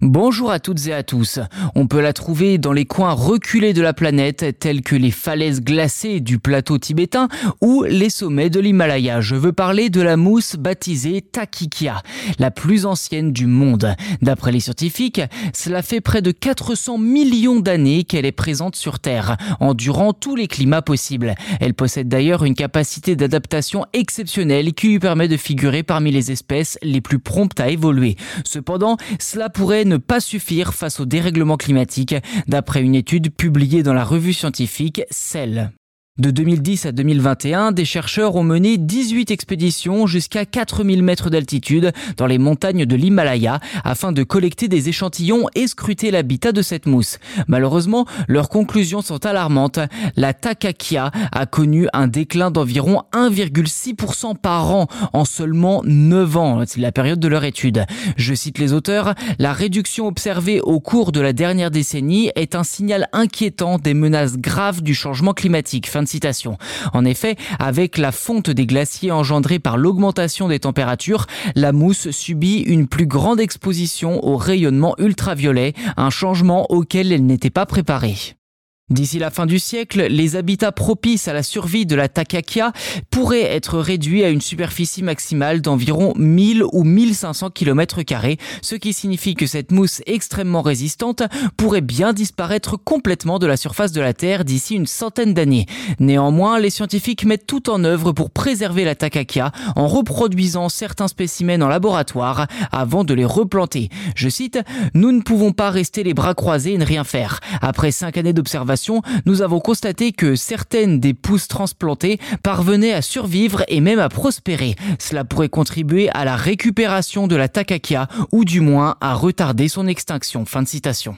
Bonjour à toutes et à tous. On peut la trouver dans les coins reculés de la planète tels que les falaises glacées du plateau tibétain ou les sommets de l'Himalaya. Je veux parler de la mousse baptisée Takikia, la plus ancienne du monde. D'après les scientifiques, cela fait près de 400 millions d'années qu'elle est présente sur Terre, endurant tous les climats possibles. Elle possède d'ailleurs une capacité d'adaptation exceptionnelle qui lui permet de figurer parmi les espèces les plus promptes à évoluer. Cependant, cela pourrait ne pas suffire face au dérèglement climatique, d'après une étude publiée dans la revue scientifique Cell. De 2010 à 2021, des chercheurs ont mené 18 expéditions jusqu'à 4000 mètres d'altitude dans les montagnes de l'Himalaya afin de collecter des échantillons et scruter l'habitat de cette mousse. Malheureusement, leurs conclusions sont alarmantes. La Takakia a connu un déclin d'environ 1,6% par an en seulement 9 ans. C'est la période de leur étude. Je cite les auteurs, la réduction observée au cours de la dernière décennie est un signal inquiétant des menaces graves du changement climatique. En effet, avec la fonte des glaciers engendrée par l'augmentation des températures, la mousse subit une plus grande exposition au rayonnement ultraviolet, un changement auquel elle n'était pas préparée. D'ici la fin du siècle, les habitats propices à la survie de la takakia pourraient être réduits à une superficie maximale d'environ 1000 ou 1500 km, ce qui signifie que cette mousse extrêmement résistante pourrait bien disparaître complètement de la surface de la Terre d'ici une centaine d'années. Néanmoins, les scientifiques mettent tout en œuvre pour préserver la takakia en reproduisant certains spécimens en laboratoire avant de les replanter. Je cite, Nous ne pouvons pas rester les bras croisés et ne rien faire. Après cinq années d'observation, nous avons constaté que certaines des pousses transplantées parvenaient à survivre et même à prospérer. Cela pourrait contribuer à la récupération de la takakia ou du moins à retarder son extinction. Fin de citation.